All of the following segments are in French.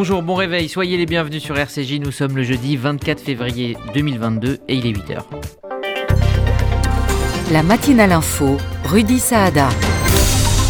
Bonjour, bon réveil, soyez les bienvenus sur RCJ. Nous sommes le jeudi 24 février 2022 et il est 8h. La matinale info, Rudy Saada.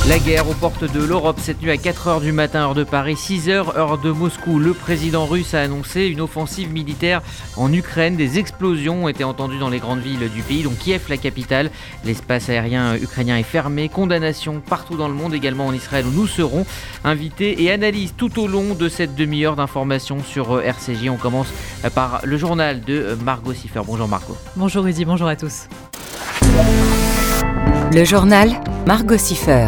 La guerre aux portes de l'Europe cette nuit à 4h du matin, heure de Paris, 6h, heure de Moscou. Le président russe a annoncé une offensive militaire en Ukraine. Des explosions ont été entendues dans les grandes villes du pays, dont Kiev, la capitale. L'espace aérien ukrainien est fermé. Condamnation partout dans le monde, également en Israël, où nous serons invités et analyse tout au long de cette demi-heure d'informations sur euh, RCJ. On commence euh, par le journal de euh, Margot Siffer. Bonjour Margot. Bonjour Rudy, bonjour à tous. Le journal Margot Siffer.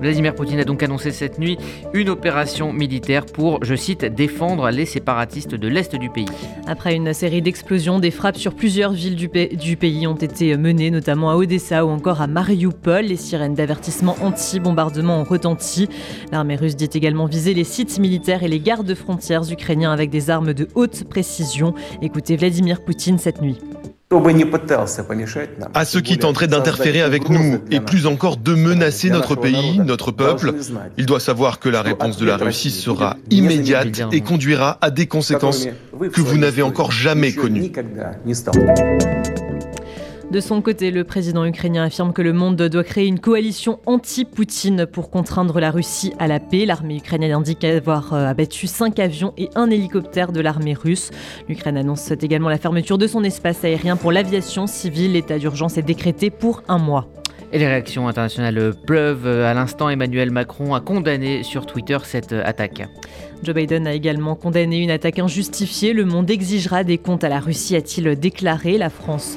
Vladimir Poutine a donc annoncé cette nuit une opération militaire pour, je cite, défendre les séparatistes de l'Est du pays. Après une série d'explosions, des frappes sur plusieurs villes du, pays ont été menées, notamment à Odessa ou encore à Mariupol. Les sirènes d'avertissement anti-bombardement ont retenti. L'armée russe dit également viser les sites militaires et les gardes frontières ukrainiens avec des armes de haute précision. Écoutez Vladimir Poutine cette nuit. À ceux qui tenteraient d'interférer avec nous et plus encore de menacer notre pays, notre peuple, il doit savoir que la réponse de la Russie sera immédiate et conduira à des conséquences que vous n'avez encore jamais connues. De son côté, le président ukrainien affirme que le monde doit créer une coalition anti-Poutine pour contraindre la Russie à la paix. L'armée ukrainienne indique avoir euh, abattu cinq avions et un hélicoptère de l'armée russe. L'Ukraine annonce également la fermeture de son espace aérien pour l'aviation civile. L'état d'urgence est décrété pour un mois. Et les réactions internationales pleuvent. À l'instant, Emmanuel Macron a condamné sur Twitter cette attaque. Joe Biden a également condamné une attaque injustifiée. Le monde exigera des comptes à la Russie, a-t-il déclaré. La France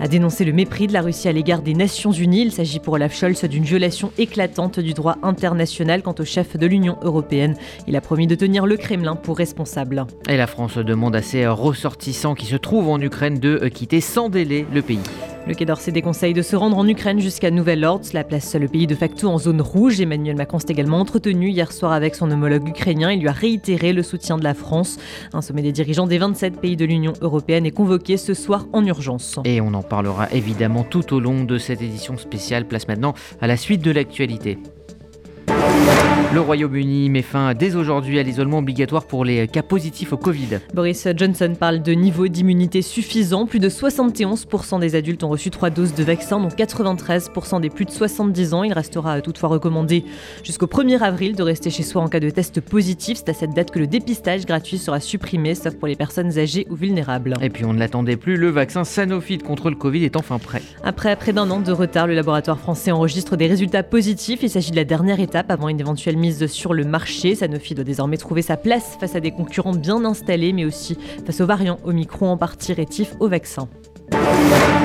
a dénoncé le mépris de la Russie à l'égard des Nations Unies. Il s'agit pour Olaf Scholz d'une violation éclatante du droit international quant au chef de l'Union européenne. Il a promis de tenir le Kremlin pour responsable. Et la France demande à ses ressortissants qui se trouvent en Ukraine de quitter sans délai le pays. Le Quai d'Orsay déconseille de se rendre en Ukraine jusqu'à nouvel ordre. Cela place le pays de facto en zone rouge. Emmanuel Macron s'est également entretenu hier soir avec son homologue ukrainien. Il lui a réitéré le soutien de la France. Un sommet des dirigeants des 27 pays de l'Union européenne est convoqué ce soir en urgence. Et on en parlera évidemment tout au long de cette édition spéciale. Place maintenant à la suite de l'actualité. Le Royaume-Uni met fin dès aujourd'hui à l'isolement obligatoire pour les cas positifs au Covid. Boris Johnson parle de niveau d'immunité suffisant. Plus de 71% des adultes ont reçu trois doses de vaccin, dont 93% des plus de 70 ans. Il restera toutefois recommandé jusqu'au 1er avril de rester chez soi en cas de test positif. C'est à cette date que le dépistage gratuit sera supprimé, sauf pour les personnes âgées ou vulnérables. Et puis on ne l'attendait plus, le vaccin Sanofi contre le Covid est enfin prêt. Après près d'un an de retard, le laboratoire français enregistre des résultats positifs. Il s'agit de la dernière étape avant une éventuelle mise sur le marché. Sanofi doit désormais trouver sa place face à des concurrents bien installés, mais aussi face aux variants Omicron en partie rétifs au vaccin.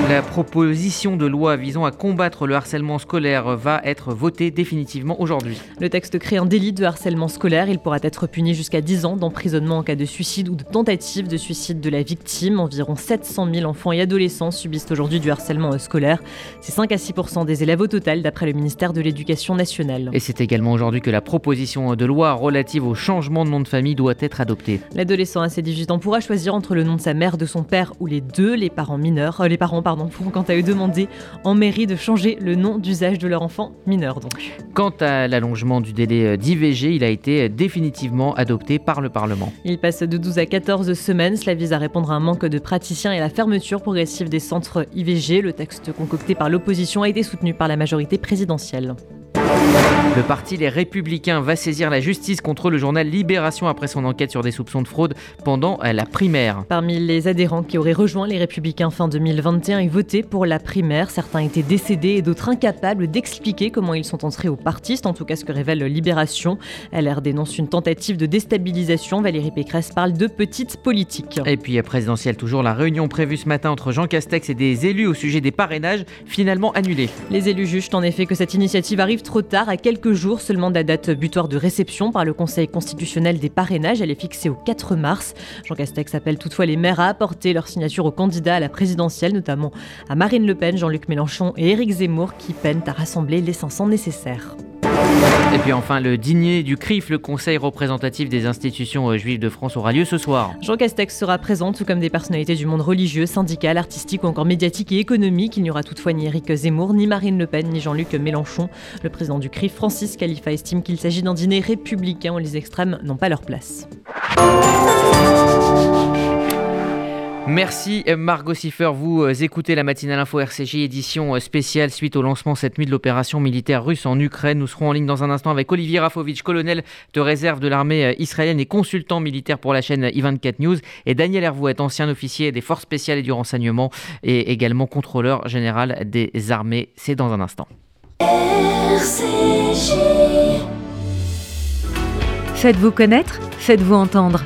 La proposition de loi visant à combattre le harcèlement scolaire va être votée définitivement aujourd'hui. Le texte crée un délit de harcèlement scolaire. Il pourra être puni jusqu'à 10 ans d'emprisonnement en cas de suicide ou de tentative de suicide de la victime. Environ 700 000 enfants et adolescents subissent aujourd'hui du harcèlement scolaire. C'est 5 à 6% des élèves au total, d'après le ministère de l'Éducation nationale. Et c'est également aujourd'hui que la proposition de loi relative au changement de nom de famille doit être adoptée. L'adolescent à ses 18 ans pourra choisir entre le nom de sa mère, de son père ou les deux. Les parents mineurs, euh, les parents pardon, pourront quant à eux demander en mairie de changer le nom d'usage de leur enfant mineur. Donc. Quant à l'allongement du délai d'IVG, il a été définitivement adopté par le Parlement. Il passe de 12 à 14 semaines. Cela vise à répondre à un manque de praticiens et à la fermeture progressive des centres IVG. Le texte concocté par l'opposition a été soutenu par la majorité présidentielle. Le parti Les Républicains va saisir la justice contre le journal Libération après son enquête sur des soupçons de fraude pendant la primaire. Parmi les adhérents qui auraient rejoint les Républicains fin 2021 et voté pour la primaire, certains étaient décédés et d'autres incapables d'expliquer comment ils sont entrés au parti. En tout cas ce que révèle Libération. LR dénonce une tentative de déstabilisation. Valérie Pécresse parle de petite politique. Et puis présidentielle toujours, la réunion prévue ce matin entre Jean Castex et des élus au sujet des parrainages finalement annulée. Les élus jugent en effet que cette initiative arrive trop tard à quelques jours seulement de la date butoir de réception par le Conseil constitutionnel des parrainages. Elle est fixée au 4 mars. Jean Castex appelle toutefois les maires à apporter leur signature aux candidats à la présidentielle, notamment à Marine Le Pen, Jean-Luc Mélenchon et Éric Zemmour, qui peinent à rassembler les 500 nécessaires. Et puis enfin, le dîner du CRIF, le Conseil représentatif des institutions euh, juives de France, aura lieu ce soir. Jean Castex sera présent, tout comme des personnalités du monde religieux, syndical, artistique ou encore médiatique et économique. Il n'y aura toutefois ni Éric Zemmour, ni Marine Le Pen, ni Jean-Luc Mélenchon. Le président du CRIF, Francis Khalifa, estime qu'il s'agit d'un dîner républicain où les extrêmes n'ont pas leur place. Merci Margot Siffer. Vous euh, écoutez la matinale info RCJ édition euh, spéciale suite au lancement cette nuit de l'opération militaire russe en Ukraine. Nous serons en ligne dans un instant avec Olivier Rafovitch, colonel de réserve de l'armée euh, israélienne et consultant militaire pour la chaîne I24 News, et Daniel Hervouet, ancien officier des forces spéciales et du renseignement et également contrôleur général des armées. C'est dans un instant. Faites-vous connaître, faites-vous entendre.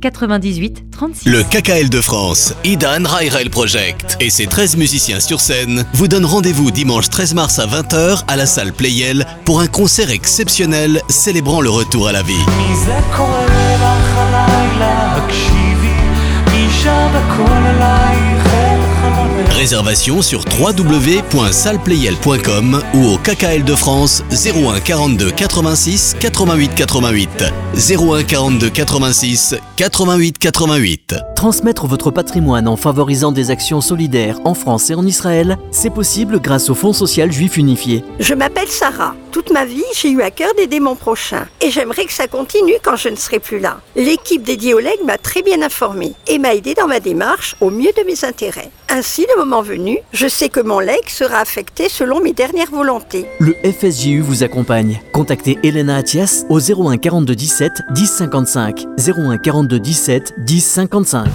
98 36. Le KKL de France, Idan Rail Project et ses 13 musiciens sur scène vous donnent rendez-vous dimanche 13 mars à 20h à la salle Playel pour un concert exceptionnel célébrant le retour à la vie. Réservation sur www.salplayel.com ou au KKL de France 01 42 86 88 88 01 42 86 88 88. Transmettre votre patrimoine en favorisant des actions solidaires en France et en Israël, c'est possible grâce au Fonds social juif unifié. Je m'appelle Sarah. Toute ma vie, j'ai eu à cœur d'aider mon prochain. Et j'aimerais que ça continue quand je ne serai plus là. L'équipe dédiée au legs m'a très bien informée et m'a aidé dans ma démarche au mieux de mes intérêts. Ainsi, le moment venu, je sais que mon leg sera affecté selon mes dernières volontés. Le FSJU vous accompagne. Contactez Elena Atias au 01 42 17 10 55. 01 42 17 10 55.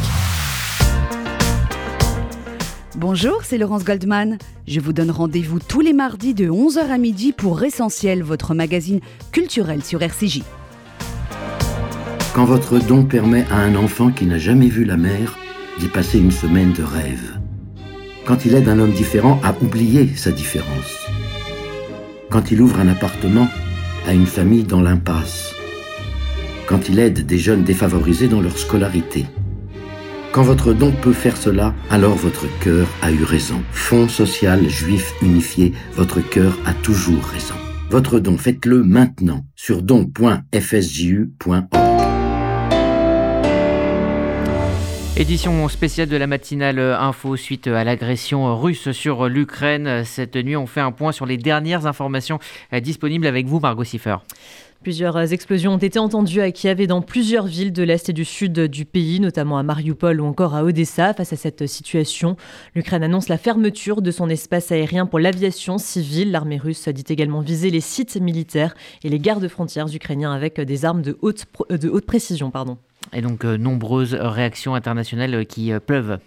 Bonjour, c'est Laurence Goldman. Je vous donne rendez-vous tous les mardis de 11h à midi pour Essentiel, votre magazine culturel sur RCJ. Quand votre don permet à un enfant qui n'a jamais vu la mer d'y passer une semaine de rêve. Quand il aide un homme différent à oublier sa différence. Quand il ouvre un appartement à une famille dans l'impasse. Quand il aide des jeunes défavorisés dans leur scolarité. Quand votre don peut faire cela, alors votre cœur a eu raison. Fonds social juif unifié, votre cœur a toujours raison. Votre don, faites-le maintenant sur don.fsju.org. Édition spéciale de la matinale info suite à l'agression russe sur l'Ukraine. Cette nuit, on fait un point sur les dernières informations disponibles avec vous, Margot Siffer. Plusieurs explosions ont été entendues à Kiev et dans plusieurs villes de l'Est et du Sud du pays, notamment à Mariupol ou encore à Odessa. Face à cette situation, l'Ukraine annonce la fermeture de son espace aérien pour l'aviation civile. L'armée russe dit également viser les sites militaires et les gardes frontières ukrainiens avec des armes de haute, de haute précision. Pardon. Et donc, euh, nombreuses réactions internationales qui euh, pleuvent.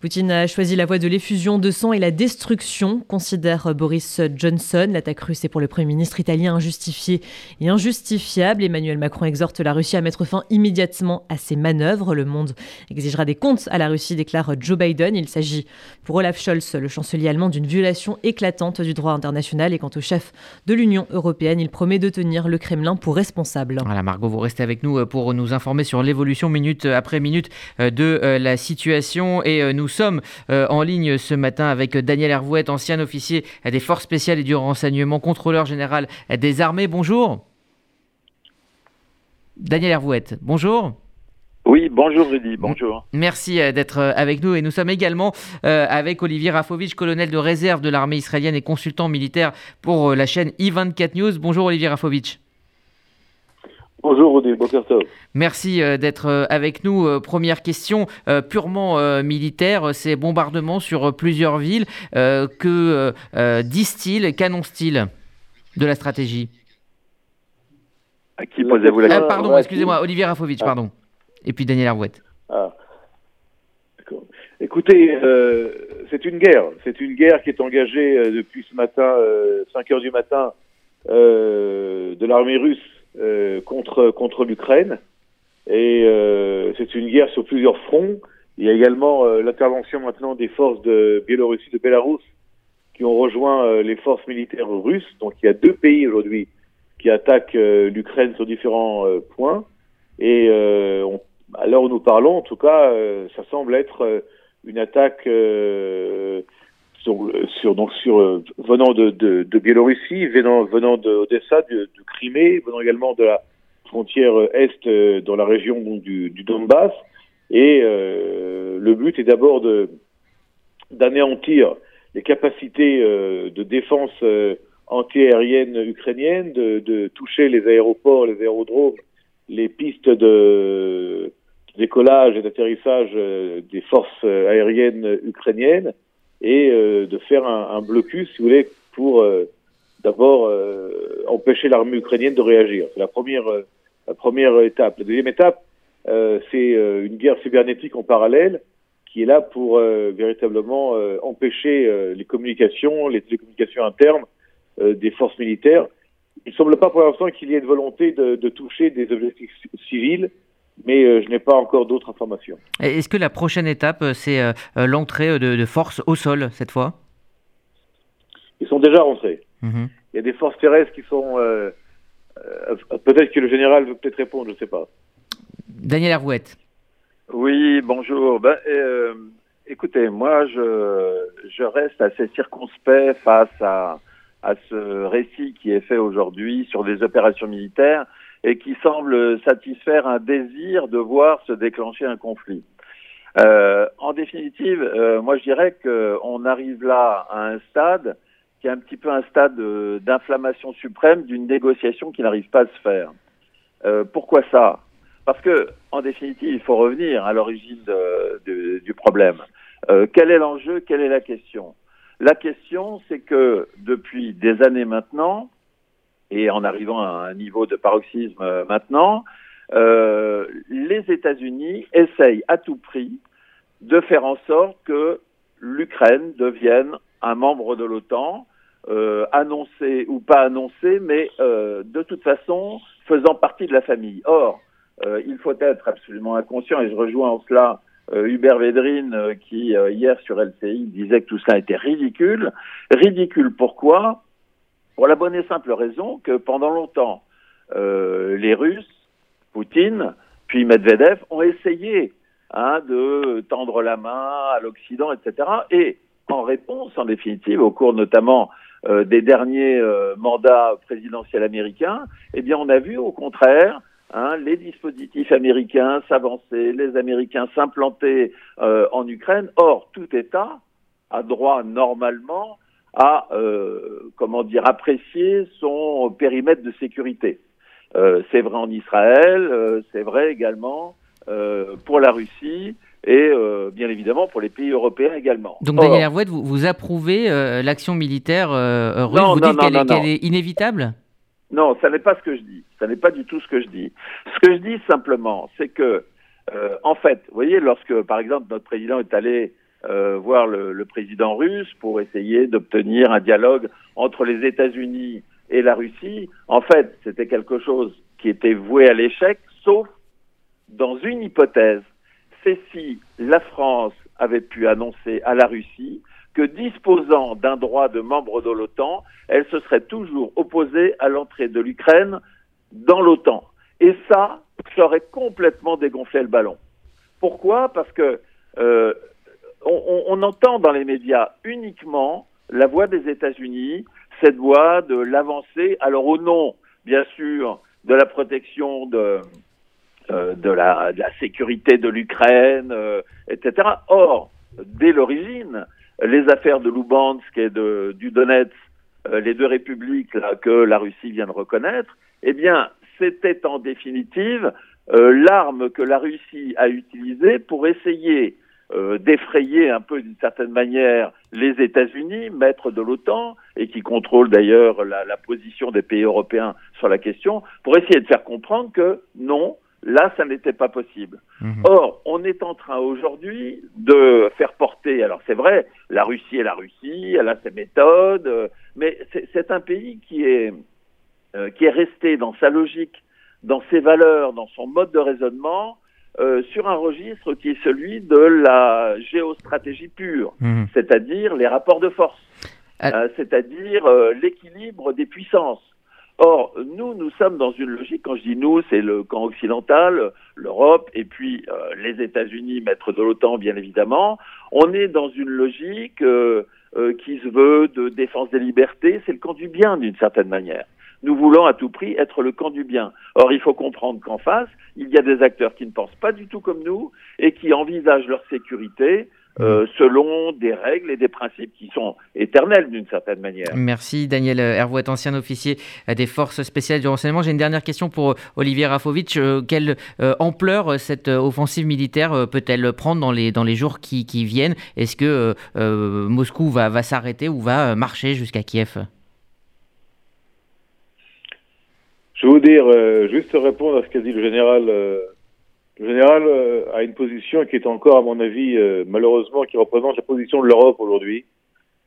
Poutine a choisi la voie de l'effusion de sang et la destruction, considère Boris Johnson. L'attaque russe est pour le Premier ministre italien injustifiée et injustifiable. Emmanuel Macron exhorte la Russie à mettre fin immédiatement à ses manœuvres. Le monde exigera des comptes à la Russie, déclare Joe Biden. Il s'agit pour Olaf Scholz, le chancelier allemand, d'une violation éclatante du droit international. Et quant au chef de l'Union européenne, il promet de tenir le Kremlin pour responsable. Voilà, Margot, vous restez avec nous pour nous informer sur l'évolution minute après minute de la situation et nous sommes euh, en ligne ce matin avec Daniel Hervouet, ancien officier des forces spéciales et du renseignement, contrôleur général des armées. Bonjour. Daniel Hervouet, bonjour. Oui, bonjour Rudy, bonjour. Merci euh, d'être euh, avec nous et nous sommes également avec Olivier Rafovitch, colonel de réserve de l'armée israélienne et consultant militaire pour la chaîne I24 News. Bonjour Olivier Rafovitch. Bonjour Rudy, bonjour. Merci euh, d'être euh, avec nous. Euh, première question purement militaire, ces bombardements sur plusieurs villes, que disent-ils, qu'annoncent-ils de la stratégie? À qui posez-vous la question? Pardon, excusez-moi, Olivier Rafovitch, pardon. Et puis Daniel Arouette. Ah. Écoutez, c'est une guerre. C'est une guerre qui est engagée depuis ce matin, 5 heures du matin, de l'armée russe contre, contre l'Ukraine. Et euh, c'est une guerre sur plusieurs fronts. Il y a également l'intervention maintenant des forces de Biélorussie, de Bélarus, qui ont rejoint les forces militaires russes. Donc il y a deux pays aujourd'hui qui attaquent l'Ukraine sur différents points. Et on, à l'heure où nous parlons, en tout cas, ça semble être une attaque sur, sur, donc sur euh, venant de, de, de, Biélorussie, venant, venant d'Odessa, de, de, Crimée, venant également de la frontière est euh, dans la région du, du Donbass. Et euh, le but est d'abord de d'anéantir les capacités euh, de défense antiaérienne ukrainienne, de, de, toucher les aéroports, les aérodromes, les pistes de décollage et d'atterrissage des forces aériennes ukrainiennes, et euh, de faire un, un, blocus, si vous voulez, pour euh, d'abord euh, empêcher l'armée ukrainienne de réagir. C'est la première, la première étape. La deuxième étape, c'est une guerre cybernétique en parallèle qui est là pour véritablement empêcher les communications, les télécommunications internes des forces militaires. Il ne semble pas pour l'instant qu'il y ait de volonté de, de toucher des objectifs civils mais euh, je n'ai pas encore d'autres informations. Est-ce que la prochaine étape, euh, c'est euh, l'entrée de, forces au sol cette fois? Ils sont déjà rentrés. Mhm. Il y a des forces terrestres qui sont... peut-être que le général veut peut-être répondre, je ne sais pas. Daniel Arouette. Oui, bonjour. Ben, écoutez, moi, je, je reste assez circonspect face à, à ce récit qui est fait aujourd'hui sur des opérations militaires et qui semble satisfaire un désir de voir se déclencher un conflit. Euh, en définitive, euh, moi je dirais qu'on arrive là à un stade qui est un petit peu un stade d'inflammation suprême d'une négociation qui n'arrive pas à se faire. Euh, pourquoi ça? Parce que, en définitive, il faut revenir à l'origine du problème. Euh, quel est l'enjeu? Quelle est la question? La question, c'est que depuis des années maintenant, et en arrivant à un niveau de paroxysme euh, maintenant, euh, les États-Unis essayent à tout prix de faire en sorte que l'Ukraine devienne un membre de l'OTAN, euh, annoncé ou pas annoncé, mais euh, de toute façon faisant partie de la famille. Or, euh, il faut être absolument inconscient, et je rejoins en cela euh, Hubert Védrine qui hier sur LCI disait que tout ça était ridicule. Ridicule pourquoi? Pour la bonne et simple raison que pendant longtemps, euh, les Russes, Poutine, puis Medvedev ont essayé hein, de tendre la main à l'Occident, etc. Et en réponse, en définitive, au cours notamment euh, des derniers euh, mandats présidentiels américains, eh bien, on a vu au contraire hein, les dispositifs américains s'avancer, les Américains s'implanter en Ukraine. Or, tout État a droit normalement à euh, comment dire apprécier son périmètre de sécurité. Euh, c'est vrai en Israël, euh, c'est vrai également euh, pour la Russie et euh, bien évidemment pour les pays européens également. Donc Daniel Hervouet, vous, vous approuvez l'action militaire russe non, Vous non, dites qu'elle est, est, inévitable? Non, ça n'est pas ce que je dis. Ça n'est pas du tout ce que je dis. Ce que je dis simplement, c'est que en fait, vous voyez, lorsque par exemple notre président est allé euh, voir le, le, président russe pour essayer d'obtenir un dialogue entre les États-Unis et la Russie. En fait, c'était quelque chose qui était voué à l'échec, sauf dans une hypothèse. C'est si la France avait pu annoncer à la Russie que disposant d'un droit de membre de l'OTAN, elle se serait toujours opposée à l'entrée de l'Ukraine dans l'OTAN. Et ça, ça aurait complètement dégonflé le ballon. Pourquoi? Parce que euh, on, entend dans les médias uniquement la voix des États-Unis, cette voix de l'avancée, alors au nom, bien sûr, de la protection de, euh, de, la, sécurité de l'Ukraine, euh, etc. Or, dès l'origine, les affaires de Lubansk et de, du Donetsk, euh, les deux républiques que la Russie vient de reconnaître, eh bien, c'était en définitive l'arme que la Russie a utilisée pour essayer euh, d'effrayer un peu d'une certaine manière les États-Unis, maîtres de l'OTAN, et qui contrôlent d'ailleurs la, la, position des pays européens sur la question, pour essayer de faire comprendre que non, là, ça n'était pas possible. Mmh. Or, on est en train aujourd'hui de faire porter, alors c'est vrai, la Russie est la Russie, elle a ses méthodes, euh, mais c'est un pays qui est, euh, qui est resté dans sa logique, dans ses valeurs, dans son mode de raisonnement, euh, sur un registre qui est celui de la géostratégie pure, Mhm. c'est-à-dire les rapports de force, Ah. euh, c'est-à-dire euh, l'équilibre des puissances. Or, nous, nous sommes dans une logique, quand je dis nous, c'est le camp occidental, l'Europe, et puis euh, les États-Unis, maîtres de l'OTAN, bien évidemment. On est dans une logique euh, euh, qui se veut de défense des libertés, c'est le camp du bien d'une certaine manière. Nous voulons à tout prix être le camp du bien. Or, il faut comprendre qu'en face, il y a des acteurs qui ne pensent pas du tout comme nous et qui envisagent leur sécurité euh, selon des règles et des principes qui sont éternels d'une certaine manière. Merci Daniel Hervouet, ancien officier des forces spéciales du renseignement. J'ai une dernière question pour Olivier Rafovitch. Euh, Quelle euh, ampleur euh, cette euh, offensive militaire euh, peut-elle prendre dans les, dans les jours qui, qui viennent? Est-ce que euh, euh, Moscou va, va s'arrêter ou va euh, marcher jusqu'à Kiev? Je vais vous dire, euh, juste répondre à ce qu'a dit le général. euh, le général euh, a une position qui est encore, à mon avis, euh, malheureusement, qui représente la position de l'Europe aujourd'hui,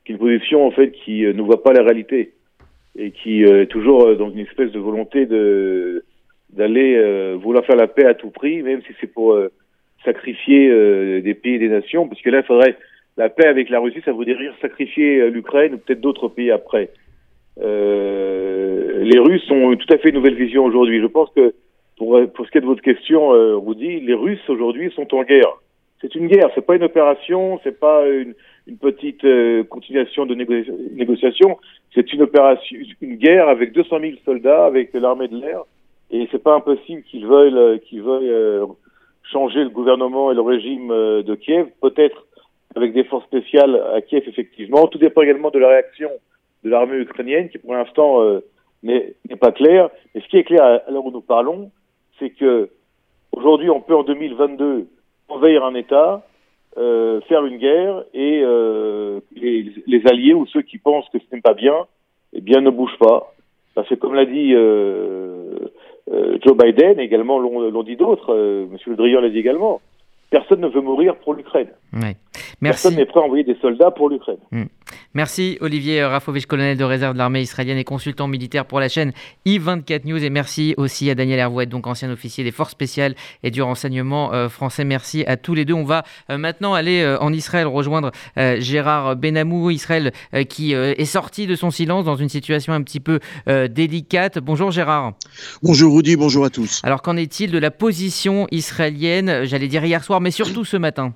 qui est une position en fait qui euh, ne voit pas la réalité et qui euh, est toujours dans une espèce de volonté de d'aller vouloir faire la paix à tout prix, même si c'est pour sacrifier des pays et des nations, parce que là, il faudrait la paix avec la Russie, ça voudrait dire sacrifier l'Ukraine ou peut-être d'autres pays après. Euh, les Russes ont tout à fait une nouvelle vision aujourd'hui. Je pense que pour, pour ce qui est de votre question, euh, Rudy, les Russes aujourd'hui sont en guerre. C'est une guerre, c'est pas une opération, c'est pas une, une petite euh, continuation de négo- négociation, c'est une opération, une guerre avec 200 000 soldats, avec l'armée de l'air, et c'est pas impossible qu'ils veuillent, euh, qu'ils veuillent euh, changer le gouvernement et le régime de Kiev, peut-être avec des forces spéciales à Kiev effectivement. Tout dépend également de la réaction de l'armée ukrainienne, qui pour l'instant euh, n'est pas claire. Mais ce qui est clair à l'heure où nous parlons, c'est que aujourd'hui, on peut en 2022 envahir un État, euh, faire une guerre, et euh, les, les alliés ou ceux qui pensent que ce n'est pas bien, eh bien, ne bougent pas. Parce que comme l'a dit Joe Biden, également l'ont dit d'autres, Monsieur Le Drian l'a dit également, personne ne veut mourir pour l'Ukraine. Ouais. Personne n'est prêt à envoyer des soldats pour l'Ukraine. Merci Olivier Rafovitch, colonel de réserve de l'armée israélienne et consultant militaire pour la chaîne I24 News. Et merci aussi à Daniel Hervouet, donc ancien officier des forces spéciales et du renseignement euh, français. Merci à tous les deux. On va euh, maintenant aller euh, en Israël rejoindre euh, Gérard Benamou, Israël euh, qui euh, est sorti de son silence dans une situation un petit peu euh, délicate. Bonjour Gérard. Bonjour Rudy, bonjour à tous. Alors qu'en est-il de la position israélienne, j'allais dire hier soir, mais surtout ce matin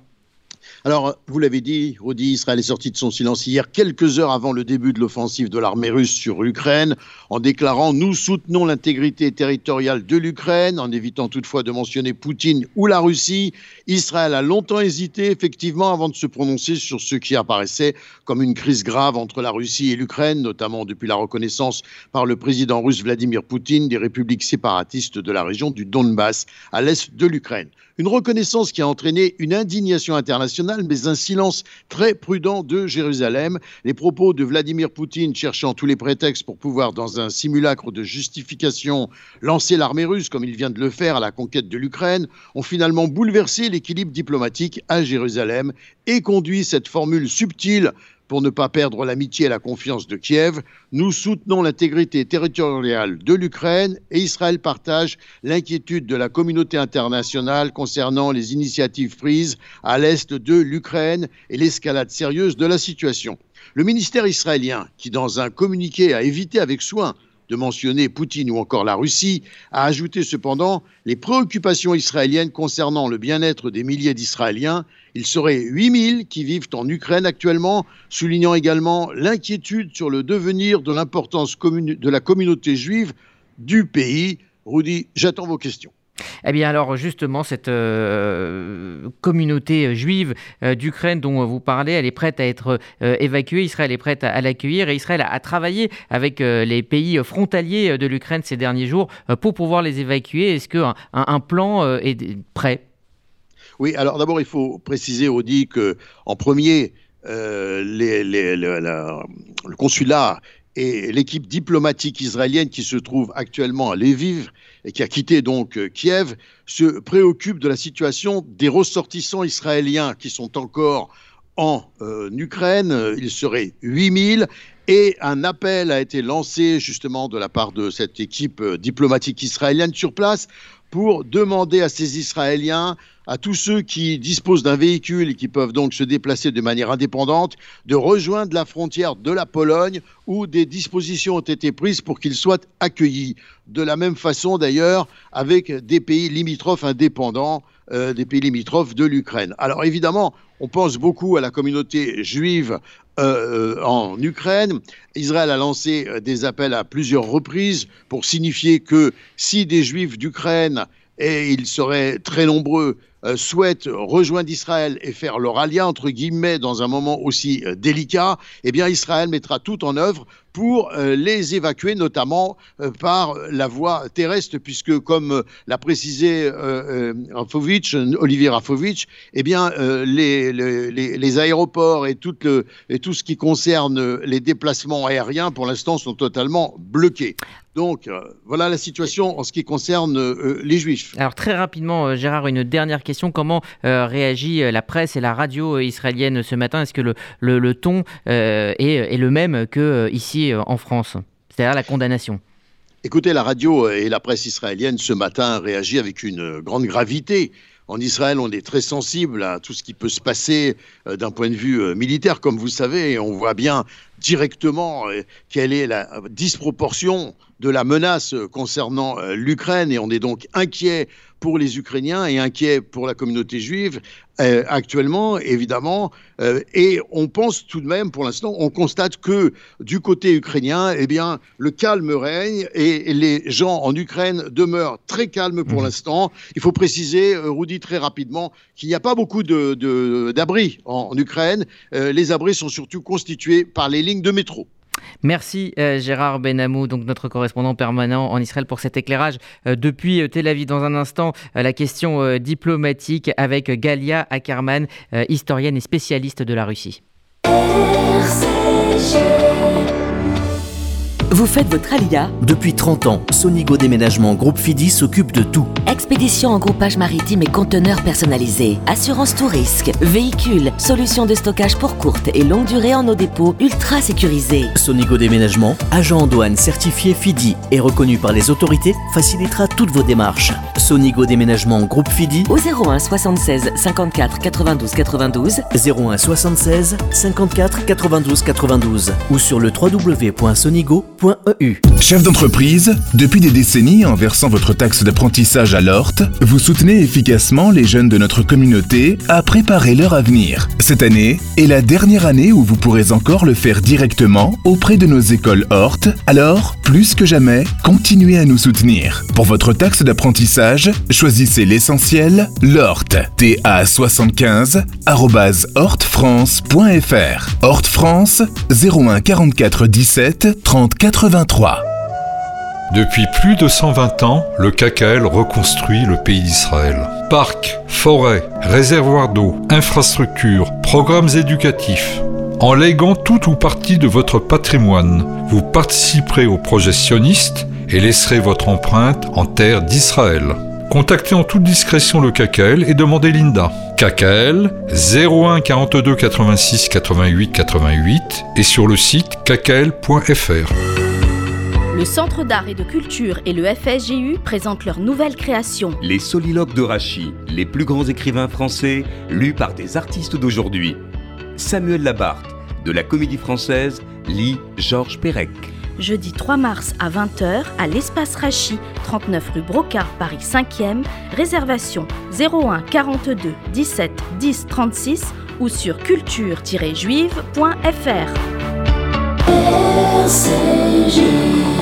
Alors, vous l'avez dit, Rudy, Israël est sorti de son silence hier, quelques heures avant le début de l'offensive de l'armée russe sur l'Ukraine, en déclarant Nous soutenons l'intégrité territoriale de l'Ukraine, en évitant toutefois de mentionner Poutine ou la Russie. Israël a longtemps hésité, effectivement, avant de se prononcer sur ce qui apparaissait comme une crise grave entre la Russie et l'Ukraine, notamment depuis la reconnaissance par le président russe Vladimir Poutine des républiques séparatistes de la région du Donbass, à l'est de l'Ukraine. Une reconnaissance qui a entraîné une indignation internationale, mais un silence très prudent de Jérusalem. Les propos de Vladimir Poutine cherchant tous les prétextes pour pouvoir, dans un simulacre de justification, lancer l'armée russe, comme il vient de le faire à la conquête de l'Ukraine, ont finalement bouleversé l'équilibre diplomatique à Jérusalem et conduit cette formule subtile pour ne pas perdre l'amitié et la confiance de Kiev. Nous soutenons l'intégrité territoriale de l'Ukraine et Israël partage l'inquiétude de la communauté internationale concernant les initiatives prises à l'est de l'Ukraine et l'escalade sérieuse de la situation. Le ministère israélien, qui dans un communiqué a évité avec soin de mentionner Poutine ou encore la Russie, a ajouté cependant les préoccupations israéliennes concernant le bien-être des milliers d'Israéliens. Il serait 8000 qui vivent en Ukraine actuellement, soulignant également l'inquiétude sur le devenir de l'importance de la communauté juive du pays. Rudy, j'attends vos questions. Eh bien alors justement, cette euh, communauté juive euh, d'Ukraine dont vous parlez, elle est prête à être euh, évacuée, Israël est prête à, l'accueillir et Israël a, travaillé avec les pays frontaliers de l'Ukraine ces derniers jours pour pouvoir les évacuer. Est-ce qu'un un, un plan est prêt? Oui, alors d'abord, il faut préciser, Audi, que en premier, le consulat et l'équipe diplomatique israélienne qui se trouve actuellement à Lviv et qui a quitté donc euh, Kiev se préoccupent de la situation des ressortissants israéliens qui sont encore en Ukraine. Il serait 8000 et un appel a été lancé justement de la part de cette équipe diplomatique israélienne sur place pour demander à ces Israéliens, à tous ceux qui disposent d'un véhicule et qui peuvent donc se déplacer de manière indépendante, de rejoindre la frontière de la Pologne où des dispositions ont été prises pour qu'ils soient accueillis. De la même façon d'ailleurs avec des pays limitrophes indépendants, euh, des pays limitrophes de l'Ukraine. Alors évidemment, on pense beaucoup à la communauté juive euh, euh, en Ukraine. Israël a lancé des appels à plusieurs reprises pour signifier que si des juifs d'Ukraine, et ils seraient très nombreux, souhaitent rejoindre Israël et faire leur alliance, entre guillemets, dans un moment aussi délicat, eh bien Israël mettra tout en œuvre pour euh, les évacuer, notamment euh, par la voie terrestre, puisque, comme euh, l'a précisé Olivier Rafovitch, eh bien, les, aéroports et tout ce qui concerne les déplacements aériens, pour l'instant, sont totalement bloqués. Donc voilà la situation en ce qui concerne les Juifs. Alors très rapidement, Gérard, une dernière question. Comment réagit la presse et la radio israélienne ce matin? Est-ce que le, le, ton est, est, le même que ici euh, en France, c'est-à-dire la condamnation Écoutez, la radio et la presse israélienne ce matin réagit avec une grande gravité. En Israël, on est très sensible à tout ce qui peut se passer euh, d'un point de vue euh, militaire, comme vous savez, et on voit bien directement quelle est la disproportion de la menace concernant l'Ukraine, et on est donc inquiet pour les Ukrainiens et inquiet pour la communauté juive euh, actuellement, évidemment. Euh, et on pense tout de même, pour l'instant, on constate que du côté ukrainien, eh bien, le calme règne et les gens en Ukraine demeurent très calmes pour mmh. l'instant. Il faut préciser, euh, Rudy, très rapidement, qu'il n'y a pas beaucoup d'abris de, d'abris en, en, Ukraine. les abris sont surtout constitués par les lignes de métro. Merci euh, Gérard Benamou, donc notre correspondant permanent en Israël pour cet éclairage euh, depuis euh, Tel Aviv. Dans un instant, la question diplomatique avec Galia Ackerman, historienne et spécialiste de la Russie. Vous faites votre alia Depuis 30 ans, Sonigo Déménagement Groupe Fidi s'occupe de tout. Expédition en groupage maritime et conteneurs personnalisés. Assurance tout risque. Véhicules. Solutions de stockage pour courte et longue durée en nos dépôts ultra sécurisés. Sonigo Déménagement, agent en douane certifié FIDI et reconnu par les autorités, facilitera toutes vos démarches. Sonigo Déménagement Groupe FIDI au 01 76 54 92 92 01 76 54 92 92 ou sur le www.sonigo.com E Chef d'entreprise, depuis des décennies, en versant votre taxe d'apprentissage à l'ORT, vous soutenez efficacement les jeunes de notre communauté à préparer leur avenir. Cette année est la dernière année où vous pourrez encore le faire directement auprès de nos écoles HORT, alors, plus que jamais, continuez à nous soutenir. Pour votre taxe d'apprentissage, choisissez l'essentiel, l'ORT, TA75, hortfrance.fr. Hort France, 01 44 17 30 83. Depuis plus de 120 ans, le KKL reconstruit le pays d'Israël. Parcs, forêts, réservoirs d'eau, infrastructures, programmes éducatifs. En léguant tout ou partie de votre patrimoine, vous participerez au projet sioniste et laisserez votre empreinte en terre d'Israël. Contactez en toute discrétion le KKL et demandez Linda. KKL 01 42 86 88 88 et sur le site kkl.fr. Le Centre d'art et de culture et le FSJU présentent leur nouvelle création. Les soliloques de Rachi, les plus grands écrivains français, lus par des artistes d'aujourd'hui. Samuel Labarthe, de la Comédie Française, lit Georges Perec jeudi 3 mars à 20h à l'espace Rachi, 39 rue Brocard, Paris 5e. Réservation 01 42 17 10 36 ou sur culture-juive.fr.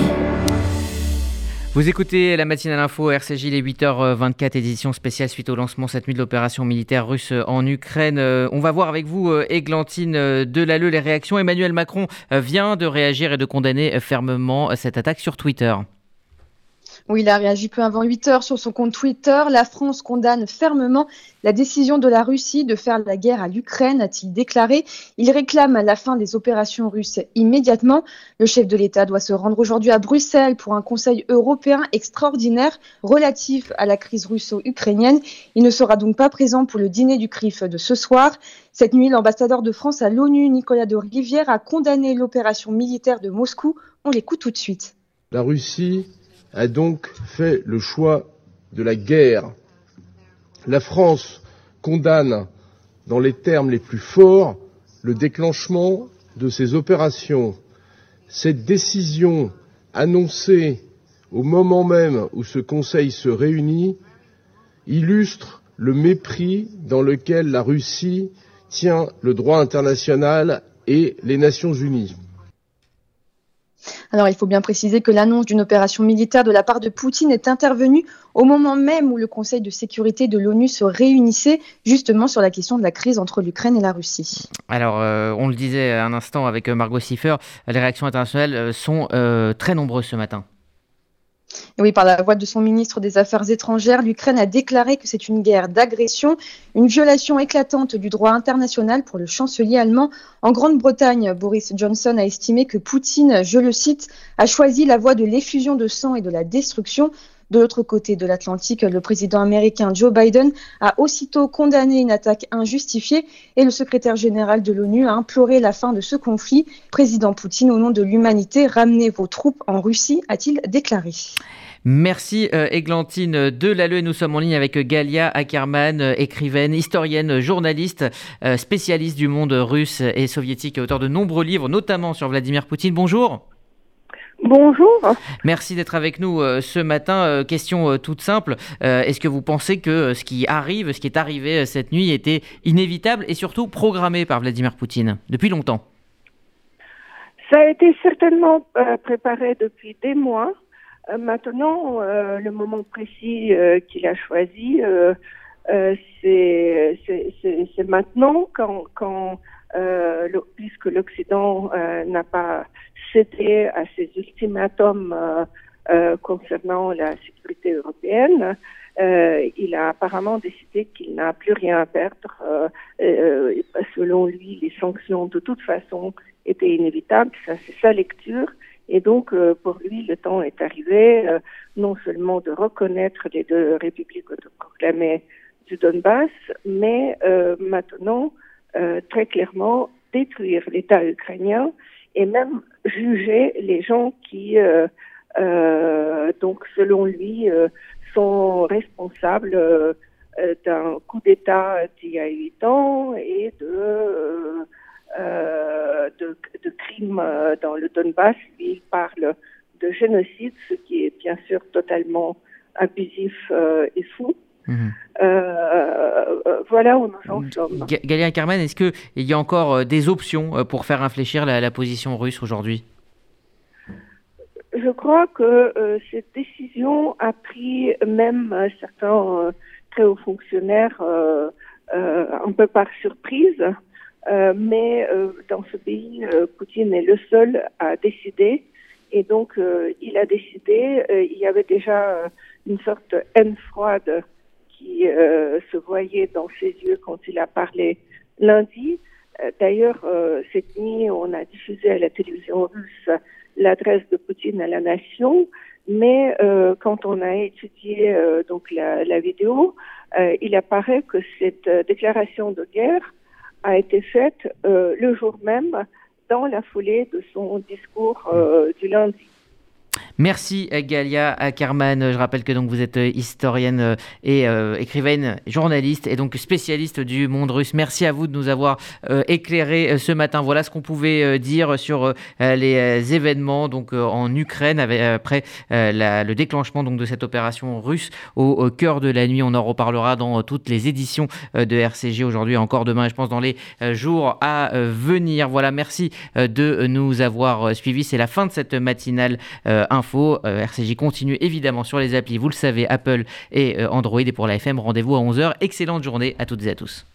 Vous écoutez la matinale info RCJ, les 8h24, édition spéciale suite au lancement cette nuit de l'opération militaire russe en Ukraine. Euh, on va voir avec vous, Églantine euh, Delalleux, les réactions. Emmanuel Macron euh, vient de réagir et de condamner fermement cette attaque sur Twitter. Où il a réagi peu avant 8 heures sur son compte Twitter. La France condamne fermement la décision de la Russie de faire la guerre à l'Ukraine, a-t-il déclaré. Il réclame la fin des opérations russes immédiatement. Le chef de l'État doit se rendre aujourd'hui à Bruxelles pour un Conseil européen extraordinaire relatif à la crise russo-ukrainienne. Il ne sera donc pas présent pour le dîner du CRIF de ce soir. Cette nuit, l'ambassadeur de France à l'ONU, Nicolas de Rivière, a condamné l'opération militaire de Moscou. On l'écoute tout de suite. La Russie a donc fait le choix de la guerre. La France condamne dans les termes les plus forts le déclenchement de ces opérations. Cette décision annoncée au moment même où ce Conseil se réunit illustre le mépris dans lequel la Russie tient le droit international et les Nations Unies. Alors il faut bien préciser que l'annonce d'une opération militaire de la part de Poutine est intervenue au moment même où le Conseil de sécurité de l'ONU se réunissait justement sur la question de la crise entre l'Ukraine et la Russie. Alors euh, on le disait un instant avec Margot Siffer, les réactions internationales euh, sont euh, très nombreuses ce matin. Oui, par la voix de son ministre des Affaires étrangères, l'Ukraine a déclaré que c'est une guerre d'agression, une violation éclatante du droit international pour le chancelier allemand. En Grande-Bretagne, Boris Johnson a estimé que Poutine, je le cite, a choisi la voie de l'effusion de sang et de la destruction. De l'autre côté de l'Atlantique, le président américain Joe Biden a aussitôt condamné une attaque injustifiée et le secrétaire général de l'ONU a imploré la fin de ce conflit. Président Poutine, au nom de l'humanité, ramenez vos troupes en Russie, a-t-il déclaré. Merci euh, Églantine Delalleux. Nous sommes en ligne avec Galia Ackerman, euh, écrivaine, historienne, journaliste, euh, spécialiste du monde russe et soviétique, auteur de nombreux livres, notamment sur Vladimir Poutine. Bonjour. Bonjour. Merci d'être avec nous ce matin. Question toute simple. Est-ce que vous pensez que ce qui arrive, ce qui est arrivé cette nuit était inévitable et surtout programmé par Vladimir Poutine depuis longtemps? Ça a été certainement préparé depuis des mois. Maintenant, le moment précis qu'il a choisi, c'est maintenant puisque l'Occident n'a pas c'était à ses ultimatums euh, euh, concernant la sécurité européenne. Euh, il a apparemment décidé qu'il n'a plus rien à perdre. selon lui, les sanctions de toute façon étaient inévitables. Ça, c'est sa lecture. Et donc, pour lui, le temps est arrivé non seulement de reconnaître les deux républiques autoproclamées du Donbass, mais maintenant, très clairement, détruire l'État ukrainien et même juger les gens qui, euh, euh, donc selon lui, euh, sont responsables d'un coup d'État d'il y a huit ans et de, de, de, crimes dans le Donbass. il parle de génocide, ce qui est bien sûr totalement abusif et fou. Mhm. Euh, voilà où nous en sommes. Galia Carmen, est-ce qu'il y a encore euh, des options euh, pour faire infléchir la, position russe aujourd'hui? Je crois que cette décision a pris même certains très hauts fonctionnaires un peu par surprise. Mais dans ce pays, Poutine est le seul à décider. Et donc, il a décidé, il y avait déjà une sorte de haine froide qui euh, se voyait dans ses yeux quand il a parlé lundi. Euh, d'ailleurs, euh, cette nuit, on a diffusé à la télévision russe l'adresse de Poutine à la nation, mais quand on a étudié donc la, la vidéo, il apparaît que cette déclaration de guerre a été faite le jour même dans la foulée de son discours du lundi. Merci Galia Ackerman. Je rappelle que donc vous êtes euh, historienne euh, et euh, écrivaine, journaliste et donc spécialiste du monde russe. Merci à vous de nous avoir éclairé ce matin. Voilà ce qu'on pouvait dire sur les événements donc en Ukraine après le déclenchement donc de cette opération russe au, cœur de la nuit. On en reparlera dans toutes les éditions de RCG aujourd'hui, encore demain et je pense dans les jours à venir. Voilà, merci de nous avoir suivis. C'est la fin de cette matinale info. Euh, RCJ continue évidemment sur les applis, vous le savez, Apple et euh, Android. Et pour la FM, rendez-vous à 11h. Excellente journée à toutes et à tous.